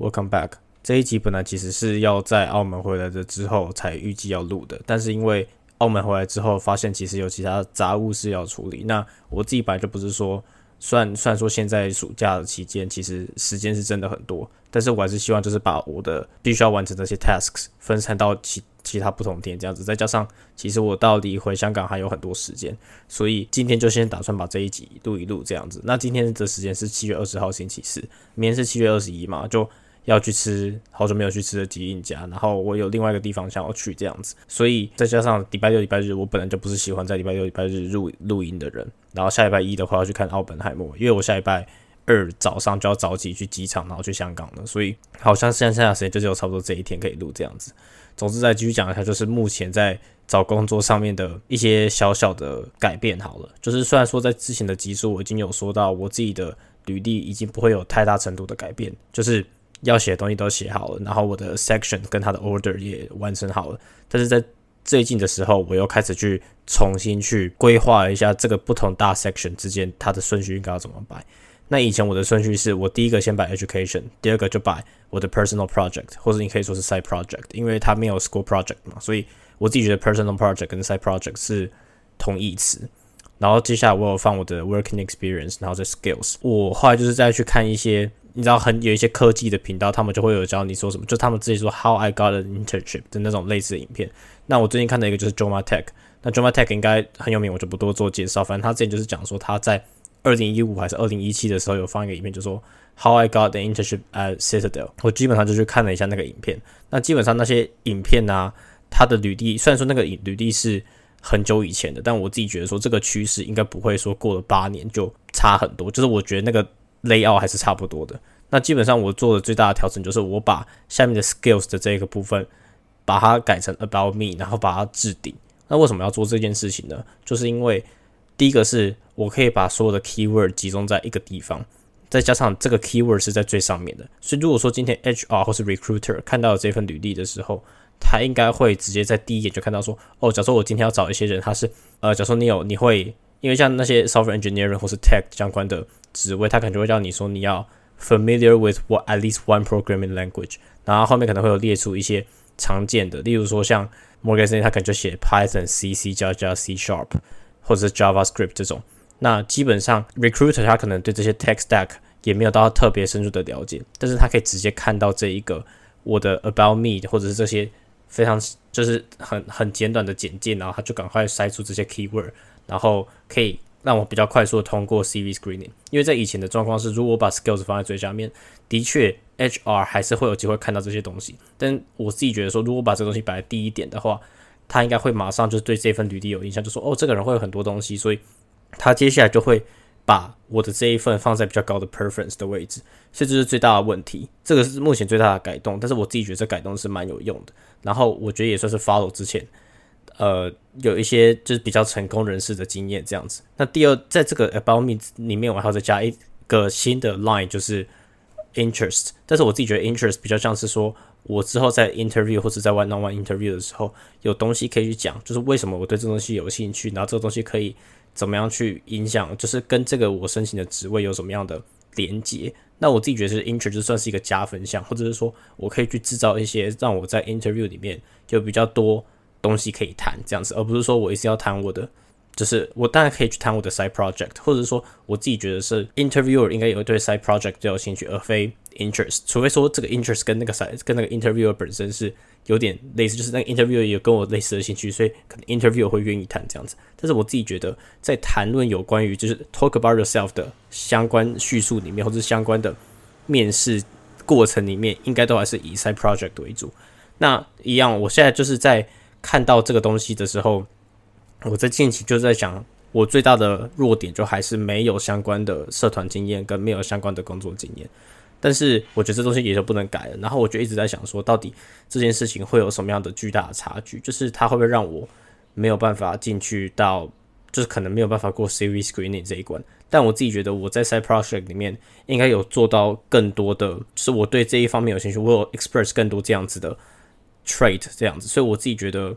Welcome back。这一集本来其实是要在澳门回来的之后才预计要录的，但是因为澳门回来之后发现其实有其他杂物事要处理，那我自己本来就不是说，算算说现在暑假的期间其实时间是真的很多，但是我还是希望就是把我的必须要完成这些 tasks 分散到其其他不同天这样子，再加上其实我到离回香港还有很多时间，所以今天就先打算把这一集录一录这样子。那今天的时间是七月二十号星期四，明天是七月二十一嘛，就。要去吃好久没有去吃的吉印家，然后我有另外一个地方想要去这样子，所以再加上礼拜六、礼拜日，我本来就不是喜欢在礼拜六、礼拜日录录音的人。然后下礼拜一的话要去看奥本海默，因为我下礼拜二早上就要早起去机场，然后去香港了，所以好像现在剩下时间就只有差不多这一天可以录这样子。总之再继续讲一下，就是目前在找工作上面的一些小小的改变。好了，就是虽然说在之前的集数我已经有说到，我自己的履历已经不会有太大程度的改变，就是。要写的东西都写好了，然后我的 section 跟它的 order 也完成好了。但是在最近的时候，我又开始去重新去规划一下这个不同大 section 之间它的顺序应该要怎么摆。那以前我的顺序是我第一个先摆 education，第二个就摆我的 personal project，或者你可以说是 side project，因为它没有 school project 嘛，所以我自己觉得 personal project 跟 side project 是同义词。然后接下来我有放我的 working experience，然后再 skills。我后来就是再去看一些。你知道很有一些科技的频道，他们就会有教你说什么，就他们自己说 How I got an internship 的那种类似的影片。那我最近看的一个就是 Joma Tech，那 Joma Tech 应该很有名，我就不多做介绍。反正他之前就是讲说他在二零一五还是二零一七的时候有放一个影片，就说 How I got an internship at Citadel。我基本上就去看了一下那个影片。那基本上那些影片啊，他的履历虽然说那个履历是很久以前的，但我自己觉得说这个趋势应该不会说过了八年就差很多。就是我觉得那个。Layout 还是差不多的。那基本上我做的最大的调整就是我把下面的 skills 的这个部分把它改成 about me，然后把它置顶。那为什么要做这件事情呢？就是因为第一个是我可以把所有的 keyword 集中在一个地方，再加上这个 keyword 是在最上面的。所以如果说今天 HR 或是 recruiter 看到这份履历的时候，他应该会直接在第一眼就看到说，哦，假如说我今天要找一些人，他是呃，假如说你有你会，因为像那些 software engineering 或是 tech 相关的。职位，他可能就会叫你说你要 familiar with what at least one programming language，然后后面可能会有列出一些常见的，例如说像 Morgan s t a n 他可能就写 Python、C、C 加加 C Sharp 或者是 JavaScript 这种。那基本上 recruiter 他可能对这些 tech stack 也没有到特别深入的了解，但是他可以直接看到这一个我的 about me 或者是这些非常就是很很简短的简介，然后他就赶快筛出这些 keyword，然后可以。让我比较快速的通过 CV screening，因为在以前的状况是，如果我把 skills 放在最下面，的确 HR 还是会有机会看到这些东西。但我自己觉得说，如果把这个东西摆在第一点的话，他应该会马上就是对这份履历有印象，就说哦，这个人会有很多东西，所以他接下来就会把我的这一份放在比较高的 preference 的位置。所以这是最大的问题，这个是目前最大的改动。但是我自己觉得这改动是蛮有用的，然后我觉得也算是 follow 之前。呃，有一些就是比较成功人士的经验这样子。那第二，在这个 about me 里面，我还要再加一个新的 line，就是 interest。但是我自己觉得 interest 比较像是说，我之后在 interview 或者在 one on one interview 的时候，有东西可以去讲，就是为什么我对这东西有兴趣，然后这个东西可以怎么样去影响，就是跟这个我申请的职位有什么样的连接。那我自己觉得是 interest 就算是一个加分项，或者是说我可以去制造一些让我在 interview 里面就比较多。东西可以谈这样子，而不是说我一直要谈我的，就是我当然可以去谈我的 side project，或者说我自己觉得是 interviewer 应该有对 side project 最有兴趣，而非 interest。除非说这个 interest 跟那个 side 跟那个 interviewer 本身是有点类似，就是那个 interviewer 也跟我类似的兴趣，所以可能 interviewer 会愿意谈这样子。但是我自己觉得，在谈论有关于就是 talk about yourself 的相关叙述里面，或者相关的面试过程里面，应该都还是以 side project 为主。那一样，我现在就是在。看到这个东西的时候，我在近期就在想，我最大的弱点就还是没有相关的社团经验跟没有相关的工作经验。但是我觉得这东西也就不能改了。然后我就一直在想说，到底这件事情会有什么样的巨大的差距？就是它会不会让我没有办法进去到，就是可能没有办法过 CV screening 这一关？但我自己觉得我在 side project 里面应该有做到更多的，是我对这一方面有兴趣，我有 express 更多这样子的。Trait 这样子，所以我自己觉得，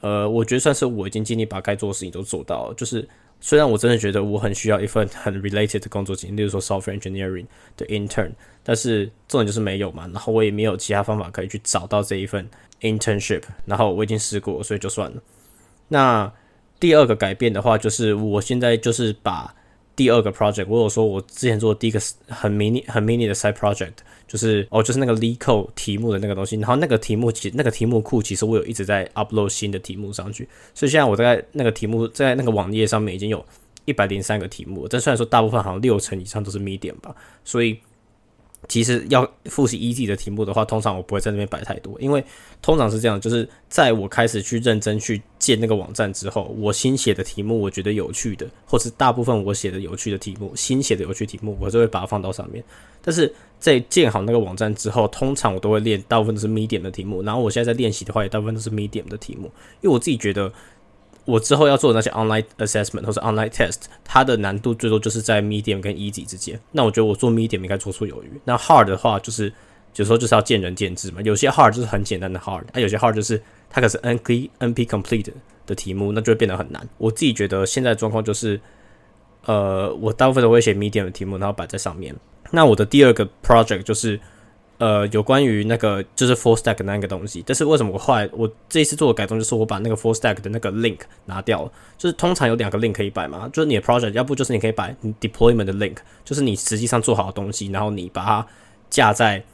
呃，我觉得算是我已经尽力把该做的事情都做到了。就是虽然我真的觉得我很需要一份很 related 的工作经历，例如说 software engineering 的 intern，但是重点就是没有嘛，然后我也没有其他方法可以去找到这一份 internship，然后我已经试过，所以就算了。那第二个改变的话，就是我现在就是把第二个 project，我有说我之前做的第一个很 mini 很 mini 的 side project。就是哦，就是那个 Leeco 题目的那个东西，然后那个题目其那个题目库其实我有一直在 upload 新的题目上去，所以现在我在那个题目在那个网页上面已经有一百零三个题目，但虽然说大部分好像六成以上都是 Medium 吧，所以。其实要复习 easy 的题目的话，通常我不会在那边摆太多，因为通常是这样，就是在我开始去认真去建那个网站之后，我新写的题目我觉得有趣的，或是大部分我写的有趣的题目，新写的有趣题目，我就会把它放到上面。但是在建好那个网站之后，通常我都会练大部分都是 medium 的题目，然后我现在在练习的话，也大部分都是 medium 的题目，因为我自己觉得。我之后要做的那些 online assessment 或者 online test，它的难度最多就是在 medium 跟 easy 之间。那我觉得我做 medium 应该绰绰有余。那 hard 的话，就是有时候就是要见仁见智嘛。有些 hard 就是很简单的 hard，啊，有些 hard 就是它可是 NP NP complete 的题目，那就会变得很难。我自己觉得现在状况就是，呃，我大部分都会写 medium 的题目，然后摆在上面。那我的第二个 project 就是。呃，有关于那个就是 full stack 那个东西，但是为什么我后来我这一次做的改动就是我把那个 full stack 的那个 link 拿掉了，就是通常有两个 link 可以摆嘛，就是你的 project，要不就是你可以摆 deployment 的 link，就是你实际上做好的东西，然后你把它架在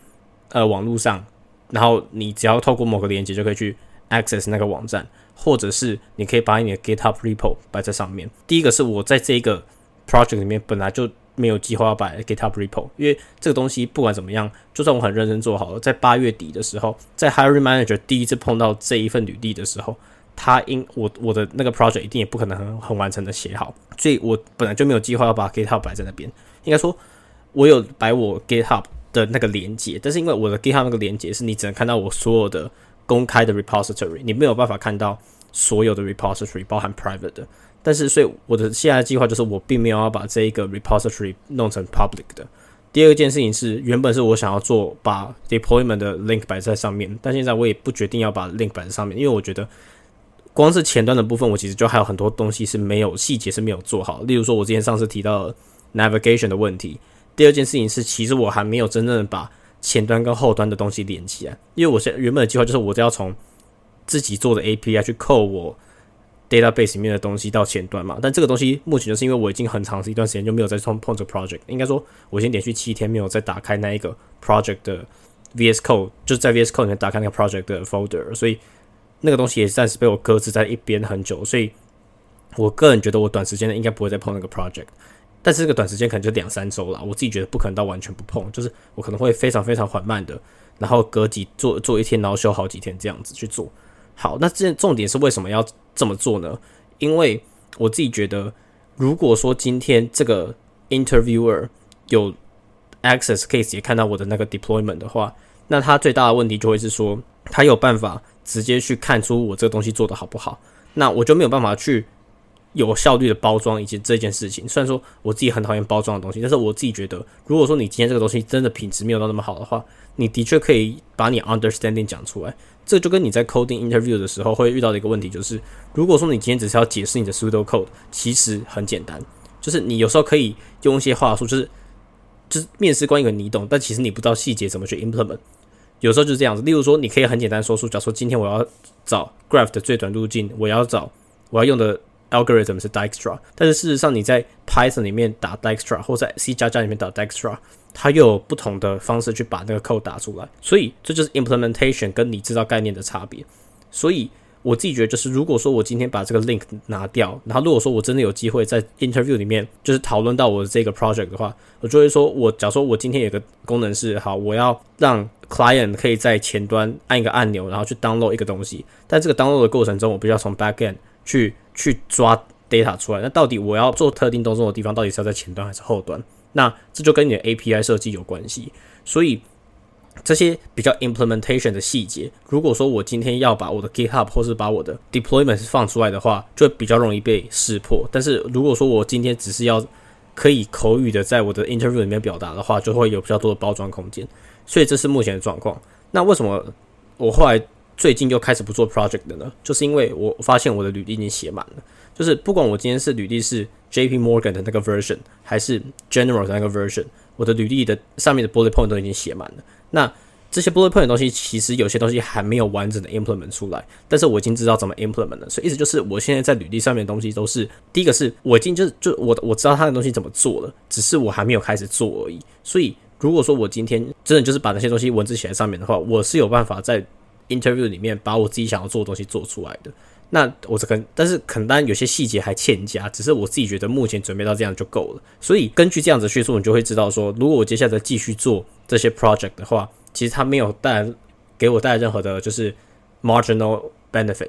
呃网络上，然后你只要透过某个连接就可以去 access 那个网站，或者是你可以把你的 GitHub repo 摆在上面。第一个是我在这个 project 里面本来就。没有计划要摆 GitHub repo，因为这个东西不管怎么样，就算我很认真做好了，在八月底的时候，在 Hiring Manager 第一次碰到这一份履历的时候，他应我我的那个 project 一定也不可能很很完成的写好，所以我本来就没有计划要把 GitHub 摆在那边。应该说，我有摆我 GitHub 的那个连接，但是因为我的 GitHub 那个连接是你只能看到我所有的公开的 repository，你没有办法看到所有的 repository，包含 private 的。但是，所以我的现在计划就是，我并没有要把这一个 repository 弄成 public 的。第二件事情是，原本是我想要做把 deployment 的 link 摆在上面，但现在我也不决定要把 link 摆在上面，因为我觉得光是前端的部分，我其实就还有很多东西是没有细节是没有做好。例如说，我之前上次提到 navigation 的问题。第二件事情是，其实我还没有真正把前端跟后端的东西连起来，因为我现原本的计划就是，我要从自己做的 API 去扣我。Database 里面的东西到前端嘛，但这个东西目前就是因为我已经很长一段时间就没有再碰碰这个 project，应该说我已经连续七天没有再打开那一个 project 的 VS Code，就是在 VS Code 里面打开那个 project 的 folder，所以那个东西也暂时被我搁置在一边很久，所以我个人觉得我短时间内应该不会再碰那个 project，但是这个短时间可能就两三周了，我自己觉得不可能到完全不碰，就是我可能会非常非常缓慢的，然后隔几做做一天，然后休好几天这样子去做。好，那这重点是为什么要怎么做呢？因为我自己觉得，如果说今天这个 interviewer 有 access 可以直接看到我的那个 deployment 的话，那他最大的问题就会是说，他有办法直接去看出我这个东西做的好不好，那我就没有办法去有效率的包装以及这件事情。虽然说我自己很讨厌包装的东西，但是我自己觉得，如果说你今天这个东西真的品质没有到那么好的话，你的确可以把你 understanding 讲出来。这就跟你在 coding interview 的时候会遇到的一个问题，就是如果说你今天只是要解释你的 pseudo code，其实很简单，就是你有时候可以用一些话术，就是就是面试官以为你懂，但其实你不知道细节怎么去 implement。有时候就是这样子，例如说你可以很简单说出，假如说今天我要找 graph 的最短路径，我要找我要用的 algorithm 是 Dijkstra，但是事实上你在 Python 里面打 Dijkstra，或在 C 加加里面打 Dijkstra。它又有不同的方式去把那个 code 打出来，所以这就是 implementation 跟你知道概念的差别。所以我自己觉得，就是如果说我今天把这个 link 拿掉，然后如果说我真的有机会在 interview 里面就是讨论到我的这个 project 的话，我就会说，我假如说我今天有个功能是好，我要让 client 可以在前端按一个按钮，然后去 download 一个东西，但这个 download 的过程中，我必须要从 backend 去去抓 data 出来。那到底我要做特定动作的地方，到底是要在前端还是后端？那这就跟你的 API 设计有关系，所以这些比较 implementation 的细节，如果说我今天要把我的 GitHub 或是把我的 deployment 放出来的话，就比较容易被识破。但是如果说我今天只是要可以口语的在我的 interview 里面表达的话，就会有比较多的包装空间。所以这是目前的状况。那为什么我后来最近又开始不做 project 的呢？就是因为我发现我的履历已经写满了。就是不管我今天是履历是 J P Morgan 的那个 version，还是 General 的那个 version，我的履历的上面的 bullet point 都已经写满了。那这些 bullet point 的东西，其实有些东西还没有完整的 implement 出来，但是我已经知道怎么 implement 了。所以意思就是，我现在在履历上面的东西都是第一个是我已经就是就我我知道他的东西怎么做了，只是我还没有开始做而已。所以如果说我今天真的就是把那些东西文字写在上面的话，我是有办法在 interview 里面把我自己想要做的东西做出来的。那我这跟但是可能有些细节还欠佳，只是我自己觉得目前准备到这样就够了。所以根据这样子叙述，你就会知道说，如果我接下来继续做这些 project 的话。其实它没有带来给我带来任何的，就是 marginal benefit，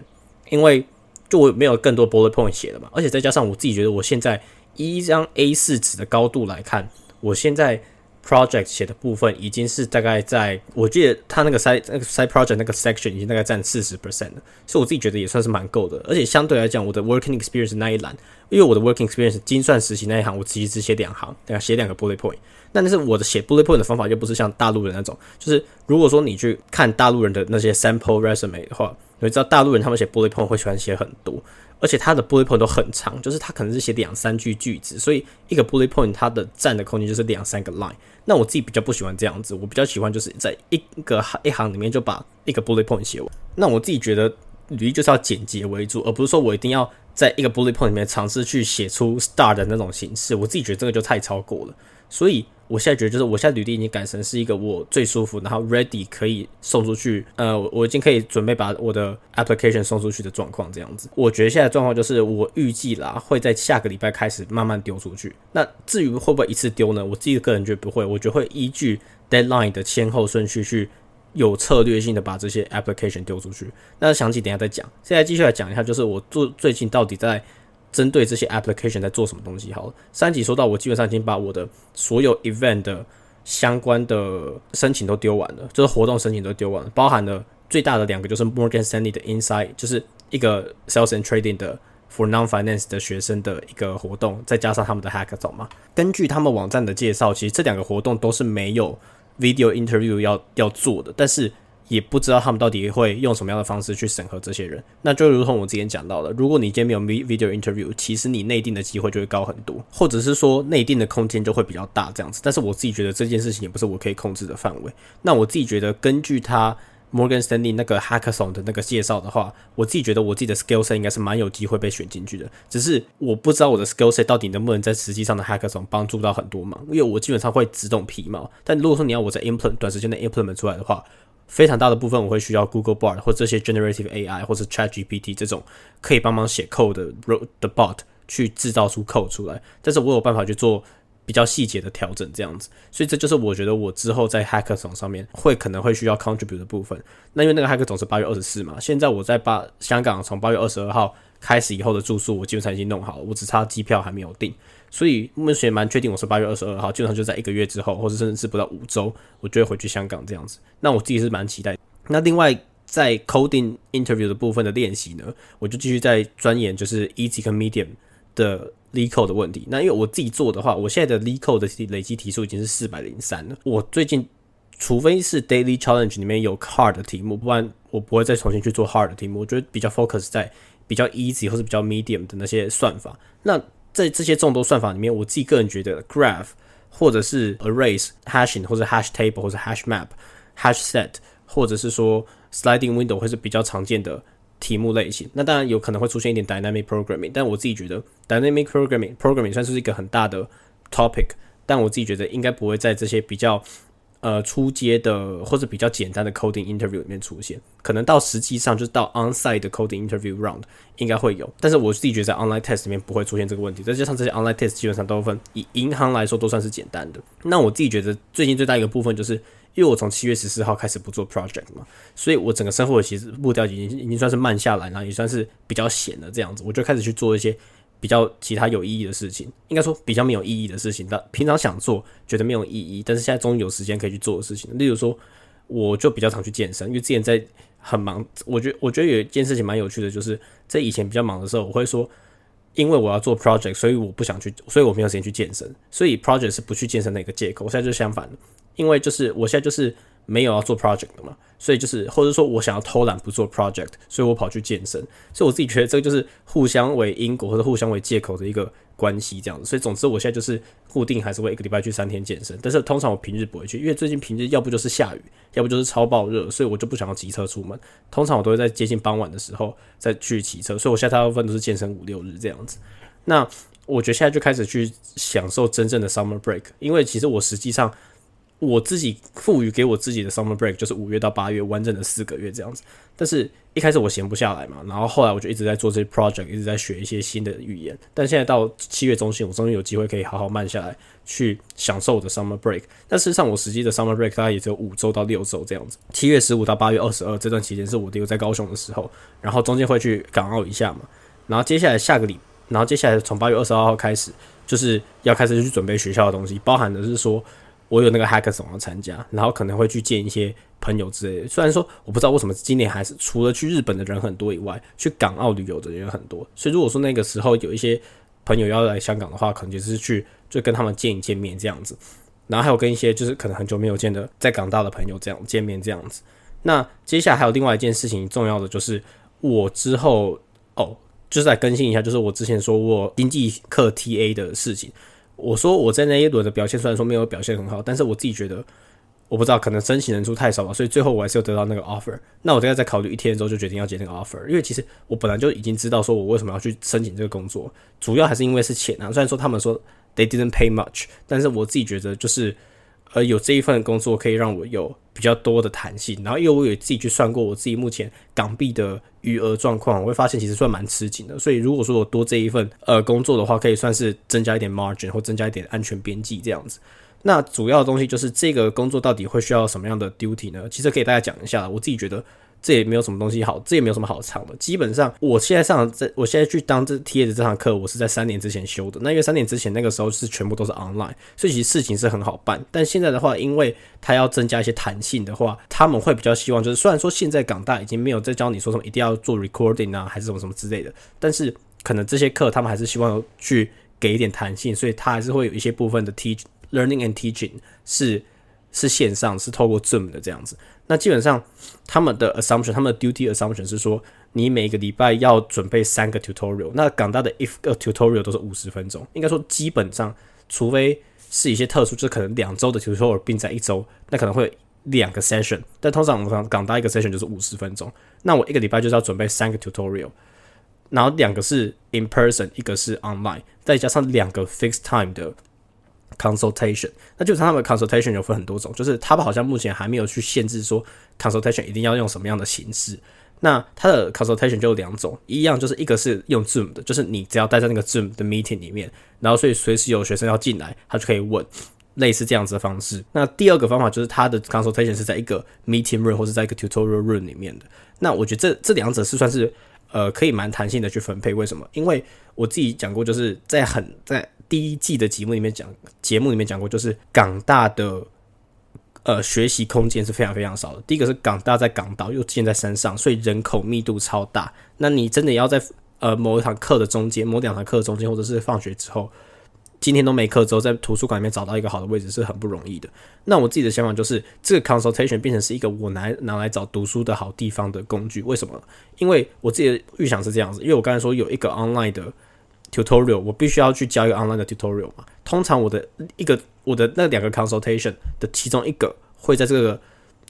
因为就我没有更多 bullet point 写了嘛，而且再加上我自己觉得我现在一张 A 四纸的高度来看，我现在。Project 写的部分已经是大概在，我记得他那个 side 那个 side project 那个 section 已经大概占四十 percent 了，所以我自己觉得也算是蛮够的。而且相对来讲，我的 working experience 那一栏，因为我的 working experience 精算实习那一行，我其实只写两行，对吧？写两个 bullet point。那但是我的写 bullet point 的方法就不是像大陆人那种，就是如果说你去看大陆人的那些 sample resume 的话，你会知道大陆人他们写 bullet point 会喜欢写很多。而且它的 bullet point 都很长，就是它可能是写两三句句子，所以一个 bullet point 它的占的空间就是两三个 line。那我自己比较不喜欢这样子，我比较喜欢就是在一个一行里面就把一个 bullet point 写完。那我自己觉得履历就是要简洁为主，而不是说我一定要在一个 bullet point 里面尝试去写出 star 的那种形式。我自己觉得这个就太超过了，所以。我现在觉得，就是我现在履历已经改成是一个我最舒服，然后 ready 可以送出去，呃，我已经可以准备把我的 application 送出去的状况这样子。我觉得现在状况就是，我预计啦会在下个礼拜开始慢慢丢出去。那至于会不会一次丢呢？我自己个人觉得不会，我觉得会依据 deadline 的先后顺序去有策略性的把这些 application 丢出去。那详细等下再讲。现在继续来讲一下，就是我做最近到底在。针对这些 application 在做什么东西？好了，三级说到，我基本上已经把我的所有 event 的相关的申请都丢完了，就是活动申请都丢完了，包含了最大的两个就是 Morgan Stanley 的 Inside，就是一个 Sales and Trading 的 for non-finance 的学生的一个活动，再加上他们的 hackathon 嘛。根据他们网站的介绍，其实这两个活动都是没有 video interview 要要做的，但是。也不知道他们到底会用什么样的方式去审核这些人。那就如同我之前讲到的，如果你今天没有 video interview，其实你内定的机会就会高很多，或者是说内定的空间就会比较大这样子。但是我自己觉得这件事情也不是我可以控制的范围。那我自己觉得，根据他 Morgan Stanley 那个 hackathon 的那个介绍的话，我自己觉得我自己的 skill set 应该是蛮有机会被选进去的。只是我不知道我的 skill set 到底能不能在实际上的 hackathon 帮助到很多忙，因为我基本上会只懂皮毛。但如果说你要我在 implement 短时间内 implement 出来的话，非常大的部分我会需要 Google Bard 或这些 Generative AI 或者 Chat GPT 这种可以帮忙写 code 的 ro 的 bot 去制造出 code 出来，但是我有办法去做比较细节的调整，这样子，所以这就是我觉得我之后在 Hackathon 上面会可能会需要 contribute 的部分。那因为那个 Hackathon 是八月二十四嘛，现在我在八香港从八月二十二号开始以后的住宿我基本上已经弄好了，我只差机票还没有订。所以目前蛮确定，我是八月二十二号，基本上就在一个月之后，或者甚至是不到五周，我就会回去香港这样子。那我自己是蛮期待。那另外在 coding interview 的部分的练习呢，我就继续在钻研，就是 easy 跟 medium 的 lead code 的问题。那因为我自己做的话，我现在的 lead code 的累积题数已经是四百零三了。我最近除非是 daily challenge 里面有 hard 的题目，不然我不会再重新去做 hard 的题目。我觉得比较 focus 在比较 easy 或是比较 medium 的那些算法。那在这些众多算法里面，我自己个人觉得 graph 或者是 arrays hashing 或者 hash table 或者 hash map hash set 或者是说 sliding window 会是比较常见的题目类型。那当然有可能会出现一点 dynamic programming，但我自己觉得 dynamic programming programming 算是一个很大的 topic，但我自己觉得应该不会在这些比较。呃，初阶的或者比较简单的 coding interview 里面出现，可能到实际上就是到 onsite 的 coding interview round 应该会有，但是我自己觉得在 online test 里面不会出现这个问题。再加上这些 online test 基本上都分以银行来说都算是简单的。那我自己觉得最近最大一个部分就是，因为我从七月十四号开始不做 project 嘛，所以我整个生活其实步调已经已经算是慢下来，然后也算是比较闲的这样子，我就开始去做一些。比较其他有意义的事情，应该说比较没有意义的事情，但平常想做觉得没有意义，但是现在终于有时间可以去做的事情。例如说，我就比较常去健身，因为之前在很忙，我觉我觉得有一件事情蛮有趣的，就是在以前比较忙的时候，我会说，因为我要做 project，所以我不想去，所以我没有时间去健身，所以 project 是不去健身的一个借口。我现在就相反了，因为就是我现在就是没有要做 project 的嘛，所以就是或者说我想要偷懒不做 project，所以我跑去健身，所以我自己觉得这个就是互相为因果或者互相为借口的一个关系这样子。所以总之我现在就是固定还是会一个礼拜去三天健身，但是通常我平日不会去，因为最近平日要不就是下雨，要不就是超爆热，所以我就不想要骑车出门。通常我都会在接近傍晚的时候再去骑车，所以我现在大部分都是健身五六日这样子。那我觉得现在就开始去享受真正的 summer break，因为其实我实际上。我自己赋予给我自己的 summer break 就是五月到八月完整的四个月这样子，但是一开始我闲不下来嘛，然后后来我就一直在做这些 project，一直在学一些新的语言。但现在到七月中旬，我终于有机会可以好好慢下来，去享受我的 summer break。但事实上，我实际的 summer break 大概也只有五周到六周这样子。七月十五到八月二十二这段期间是我丢在高雄的时候，然后中间会去港澳一下嘛，然后接下来下个礼，然后接下来从八月二十二号开始，就是要开始去准备学校的东西，包含的是说。我有那个 hackathon 要参加，然后可能会去见一些朋友之类的。虽然说我不知道为什么今年还是除了去日本的人很多以外，去港澳旅游的人很多。所以如果说那个时候有一些朋友要来香港的话，可能就是去就跟他们见一见面这样子。然后还有跟一些就是可能很久没有见的在港大的朋友这样见面这样子。那接下来还有另外一件事情重要的就是我之后哦，就是来更新一下，就是我之前说过经济课 TA 的事情。我说我在那一轮的表现虽然说没有表现很好，但是我自己觉得我不知道可能申请人数太少了，所以最后我还是有得到那个 offer。那我大概在考虑一天之后就决定要接那个 offer，因为其实我本来就已经知道说我为什么要去申请这个工作，主要还是因为是钱啊。虽然说他们说 they didn't pay much，但是我自己觉得就是。呃有这一份工作可以让我有比较多的弹性，然后因为我有自己去算过我自己目前港币的余额状况，我会发现其实算蛮吃紧的。所以如果说我多这一份呃工作的话，可以算是增加一点 margin 或增加一点安全边际这样子。那主要的东西就是这个工作到底会需要什么样的 duty 呢？其实可以大家讲一下，我自己觉得。这也没有什么东西好，这也没有什么好唱的。基本上，我现在上这，我现在去当这 T A 的这堂课，我是在三年之前修的。那因为三年之前那个时候是全部都是 online，所以其实事情是很好办。但现在的话，因为他要增加一些弹性的话，他们会比较希望就是，虽然说现在港大已经没有在教你说什么一定要做 recording 啊，还是什么什么之类的，但是可能这些课他们还是希望去给一点弹性，所以他还是会有一些部分的 teach learning and teaching 是是线上，是透过 Zoom 的这样子。那基本上，他们的 assumption，他们的 duty assumption 是说，你每个礼拜要准备三个 tutorial。那港大的一个 tutorial 都是五十分钟，应该说基本上，除非是一些特殊，就是可能两周的 tutorial 并在一周，那可能会两个 session。但通常我们港大一个 session 就是五十分钟。那我一个礼拜就是要准备三个 tutorial，然后两个是 in person，一个是 online，再加上两个 fixed time 的。consultation，那就是他们 consultation 有分很多种，就是他们好像目前还没有去限制说 consultation 一定要用什么样的形式。那它的 consultation 就有两种，一样就是一个是用 Zoom 的，就是你只要待在那个 Zoom 的 meeting 里面，然后所以随时有学生要进来，他就可以问，类似这样子的方式。那第二个方法就是他的 consultation 是在一个 meeting room 或者在一个 tutorial room 里面的。那我觉得这这两者是算是呃可以蛮弹性的去分配。为什么？因为我自己讲过，就是在很在。第一季的节目里面讲，节目里面讲过，就是港大的呃学习空间是非常非常少的。第一个是港大在港岛又建在山上，所以人口密度超大。那你真的要在呃某一堂课的中间，某两堂课中间，或者是放学之后，今天都没课之后，在图书馆里面找到一个好的位置是很不容易的。那我自己的想法就是，这个 consultation 变成是一个我拿拿来找读书的好地方的工具。为什么？因为我自己的预想是这样子，因为我刚才说有一个 online 的。Tutorial 我必须要去教一个 online 的 tutorial 嘛？通常我的一个我的那两个 consultation 的其中一个会在这个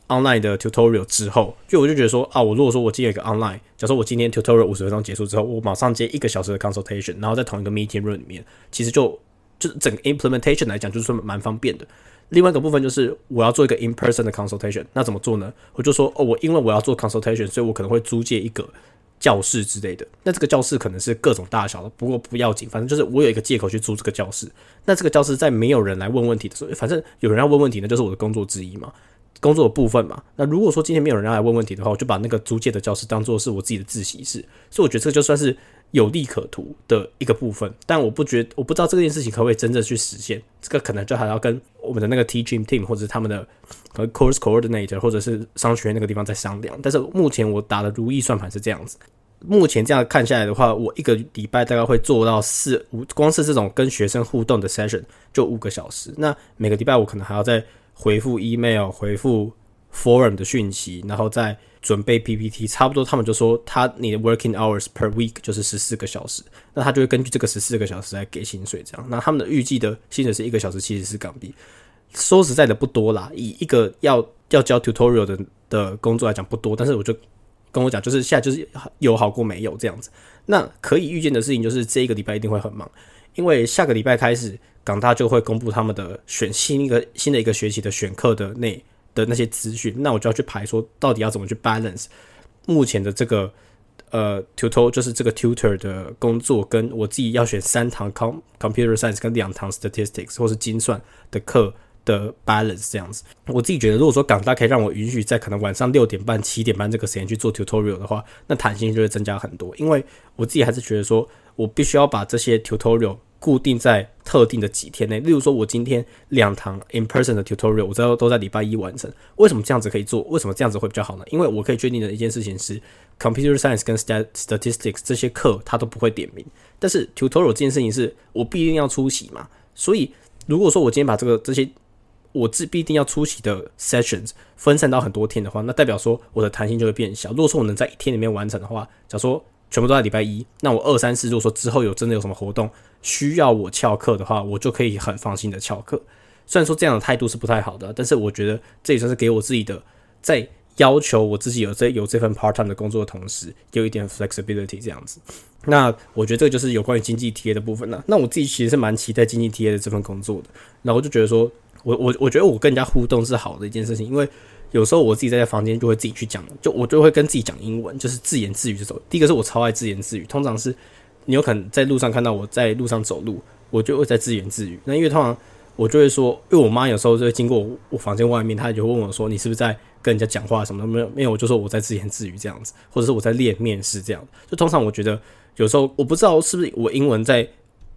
online 的 tutorial 之后，就我就觉得说啊，我如果说我接一个 online，假如说我今天 tutorial 五十分钟结束之后，我马上接一个小时的 consultation，然后在同一个 meeting room 里面，其实就就是整个 implementation 来讲，就是蛮方便的。另外一个部分就是我要做一个 in person 的 consultation，那怎么做呢？我就说哦，我因为我要做 consultation，所以我可能会租借一个。教室之类的，那这个教室可能是各种大小的，不过不要紧，反正就是我有一个借口去租这个教室。那这个教室在没有人来问问题的时候，反正有人要问问题呢，就是我的工作之一嘛，工作的部分嘛。那如果说今天没有人要来问问题的话，我就把那个租借的教室当做是我自己的自习室。所以我觉得这就算是有利可图的一个部分，但我不觉，我不知道这件事情可不可以真正去实现。这个可能就还要跟我们的那个 teaching team 或者他们的和 course coordinator 或者是商学院那个地方在商量。但是目前我打的如意算盘是这样子。目前这样看下来的话，我一个礼拜大概会做到四五，光是这种跟学生互动的 session 就五个小时。那每个礼拜我可能还要再回复 email、回复 forum 的讯息，然后再准备 PPT，差不多他们就说他你的 working hours per week 就是十四个小时，那他就会根据这个十四个小时来给薪水这样。那他们的预计的薪水是一个小时七十四港币，说实在的不多啦，以一个要要教 tutorial 的的工作来讲不多，但是我就跟我讲，就是现在就是有好过没有这样子。那可以预见的事情就是这一个礼拜一定会很忙，因为下个礼拜开始港大就会公布他们的选新一个新的一个学期的选课的内的那些资讯，那我就要去排说到底要怎么去 balance 目前的这个呃 tutor 就是这个 tutor 的工作，跟我自己要选三堂 com computer science 跟两堂 statistics 或是精算的课。的 balance 这样子，我自己觉得，如果说港大可以让我允许在可能晚上六点半、七点半这个时间去做 tutorial 的话，那弹性就会增加很多。因为我自己还是觉得说，我必须要把这些 tutorial 固定在特定的几天内。例如说，我今天两堂 in person 的 tutorial，我知道都在礼拜一完成。为什么这样子可以做？为什么这样子会比较好呢？因为我可以确定的一件事情是，computer science 跟 statistics 这些课它都不会点名，但是 tutorial 这件事情是我必定要出席嘛。所以如果说我今天把这个这些我自必定要出席的 sessions 分散到很多天的话，那代表说我的弹性就会变小。如果说我能在一天里面完成的话，假如说全部都在礼拜一，那我二三四如果说之后有真的有什么活动需要我翘课的话，我就可以很放心的翘课。虽然说这样的态度是不太好的，但是我觉得这也算是给我自己的在要求我自己有这有这份 part time 的工作的同时，有一点 flexibility 这样子。那我觉得这个就是有关于经济体验的部分了。那我自己其实是蛮期待经济体验的这份工作的，然后就觉得说。我我我觉得我跟人家互动是好的一件事情，因为有时候我自己在房间就会自己去讲，就我就会跟自己讲英文，就是自言自语这种。第一个是我超爱自言自语，通常是你有可能在路上看到我在路上走路，我就会在自言自语。那因为通常我就会说，因为我妈有时候就会经过我房间外面，她就会问我说：“你是不是在跟人家讲话什么？”没有没有，我就说我在自言自语这样子，或者是我在练面试这样。就通常我觉得有时候我不知道是不是我英文在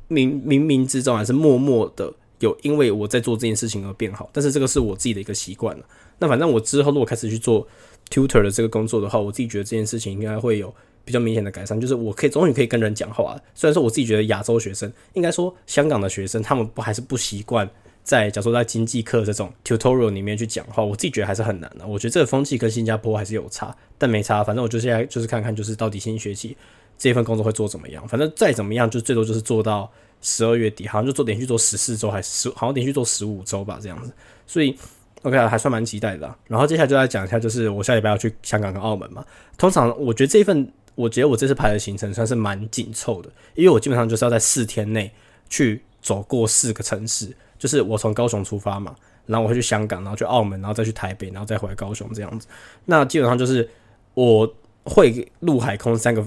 冥冥冥之中还是默默的。有因为我在做这件事情而变好，但是这个是我自己的一个习惯了。那反正我之后如果开始去做 tutor 的这个工作的话，我自己觉得这件事情应该会有比较明显的改善。就是我可以终于可以跟人讲话。虽然说我自己觉得亚洲学生，应该说香港的学生，他们不还是不习惯在假如说在经济课这种 tutorial 里面去讲话。我自己觉得还是很难的。我觉得这个风气跟新加坡还是有差，但没差。反正我就现在就是看看，就是到底新学期这份工作会做怎么样。反正再怎么样，就最多就是做到。十二月底好像就做连续做十四周，还是十好像连续做十五周吧，这样子。所以 OK 还算蛮期待的。然后接下来就来讲一下，就是我下礼拜要去香港跟澳门嘛。通常我觉得这一份，我觉得我这次排的行程算是蛮紧凑的，因为我基本上就是要在四天内去走过四个城市。就是我从高雄出发嘛，然后我会去香港，然后去澳门，然后再去台北，然后再回来高雄这样子。那基本上就是我会陆海空三个。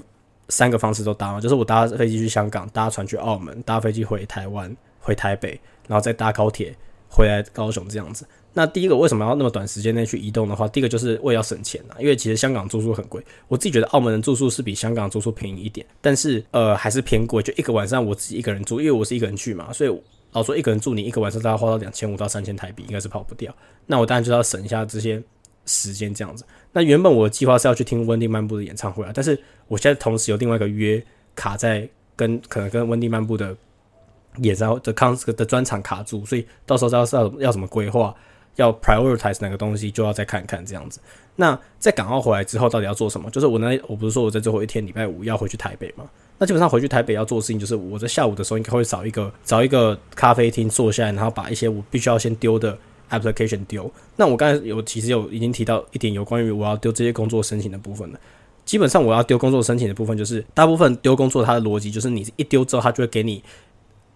三个方式都搭嘛，就是我搭飞机去香港，搭船去澳门，搭飞机回台湾，回台北，然后再搭高铁回来高雄这样子。那第一个为什么要那么短时间内去移动的话，第一个就是为要省钱啊，因为其实香港住宿很贵，我自己觉得澳门的住宿是比香港住宿便宜一点，但是呃还是偏贵，就一个晚上我自己一个人住，因为我是一个人去嘛，所以老说一个人住你一个晚上大概花到两千五到三千台币，应该是跑不掉。那我当然就要省一下这些。时间这样子，那原本我的计划是要去听温蒂漫步的演唱会啊，但是我现在同时有另外一个约卡在跟可能跟温蒂漫步的演唱会的康的专场卡住，所以到时候要要要怎么规划，要 prioritize 哪个东西，就要再看看这样子。那在港澳回来之后，到底要做什么？就是我那我不是说我在最后一天礼拜五要回去台北吗？那基本上回去台北要做的事情，就是我在下午的时候应该会找一个找一个咖啡厅坐下来，然后把一些我必须要先丢的。Application 丢，那我刚才有其实有已经提到一点有关于我要丢这些工作申请的部分了。基本上我要丢工作申请的部分，就是大部分丢工作它的逻辑就是你一丢之后，它就会给你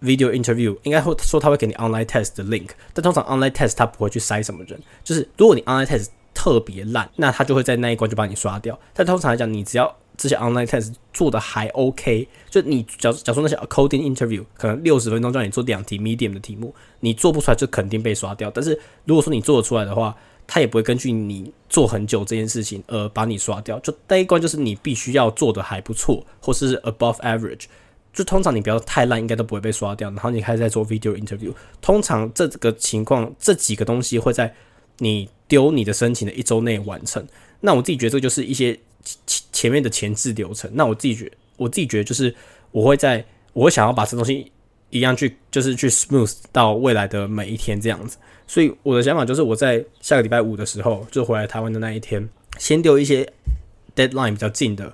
video interview，应该会说它会给你 online test 的 link，但通常 online test 它不会去筛什么人，就是如果你 online test 特别烂，那它就会在那一关就把你刷掉。但通常来讲，你只要这些 online test 做的还 OK，就你假假说那些 coding interview 可能六十分钟叫你做两题 medium 的题目，你做不出来就肯定被刷掉。但是如果说你做得出来的话，他也不会根据你做很久这件事情而把你刷掉。就第一关就是你必须要做的还不错，或是 above average，就通常你不要太烂，应该都不会被刷掉。然后你开始在做 video interview，通常这个情况这几个东西会在你丢你的申请的一周内完成。那我自己觉得这就是一些。前面的前置流程，那我自己觉，我自己觉得就是我会在，我想要把这东西一样去，就是去 smooth 到未来的每一天这样子。所以我的想法就是我在下个礼拜五的时候就回来台湾的那一天，先丢一些 deadline 比较近的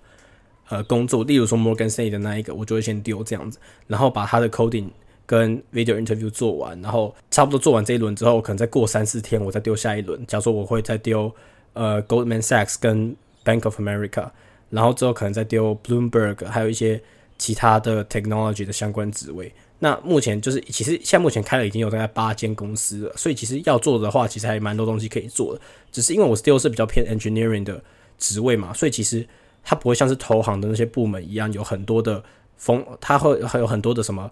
呃工作，例如说 Morgan Stanley 的那一个，我就会先丢这样子，然后把他的 coding 跟 video interview 做完，然后差不多做完这一轮之后，可能再过三四天我再丢下一轮。假如说我会再丢呃 Goldman Sachs 跟 Bank of America，然后之后可能再丢 Bloomberg，还有一些其他的 technology 的相关职位。那目前就是，其实现在目前开了已经有大概八间公司了，所以其实要做的话，其实还蛮多东西可以做的。只是因为我 still 是比较偏 engineering 的职位嘛，所以其实它不会像是投行的那些部门一样有很多的风，它会还有很多的什么，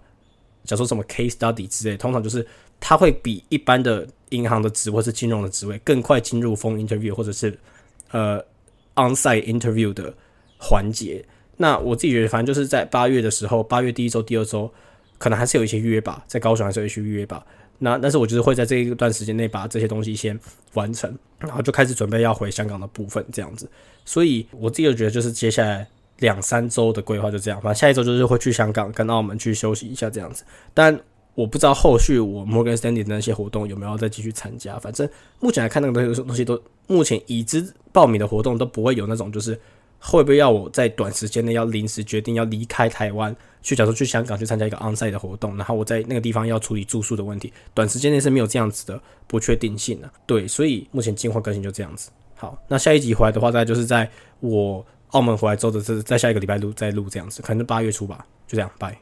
假如说什么 case study 之类，通常就是它会比一般的银行的职或是金融的职位更快进入风 interview 或者是呃 onsite interview 的环节。那我自己觉得，反正就是在八月的时候，八月第一周、第二周。可能还是有一些约吧，在高雄还是有一些约吧。那但是我觉得会在这一段时间内把这些东西先完成，然后就开始准备要回香港的部分这样子。所以我自己觉得就是接下来两三周的规划就这样，反正下一周就是会去香港跟澳门去休息一下这样子。但我不知道后续我 Morgan Stanley 的那些活动有没有再继续参加。反正目前来看，那个东西东西都目前已知报名的活动都不会有那种就是。会不会要我在短时间内要临时决定要离开台湾，去假如去香港去参加一个 onsite 的活动，然后我在那个地方要处理住宿的问题，短时间内是没有这样子的不确定性的。对，所以目前计划更新就这样子。好，那下一集回来的话，大概就是在我澳门回来之后的，是在下一个礼拜录再录这样子，可能八月初吧，就这样，拜。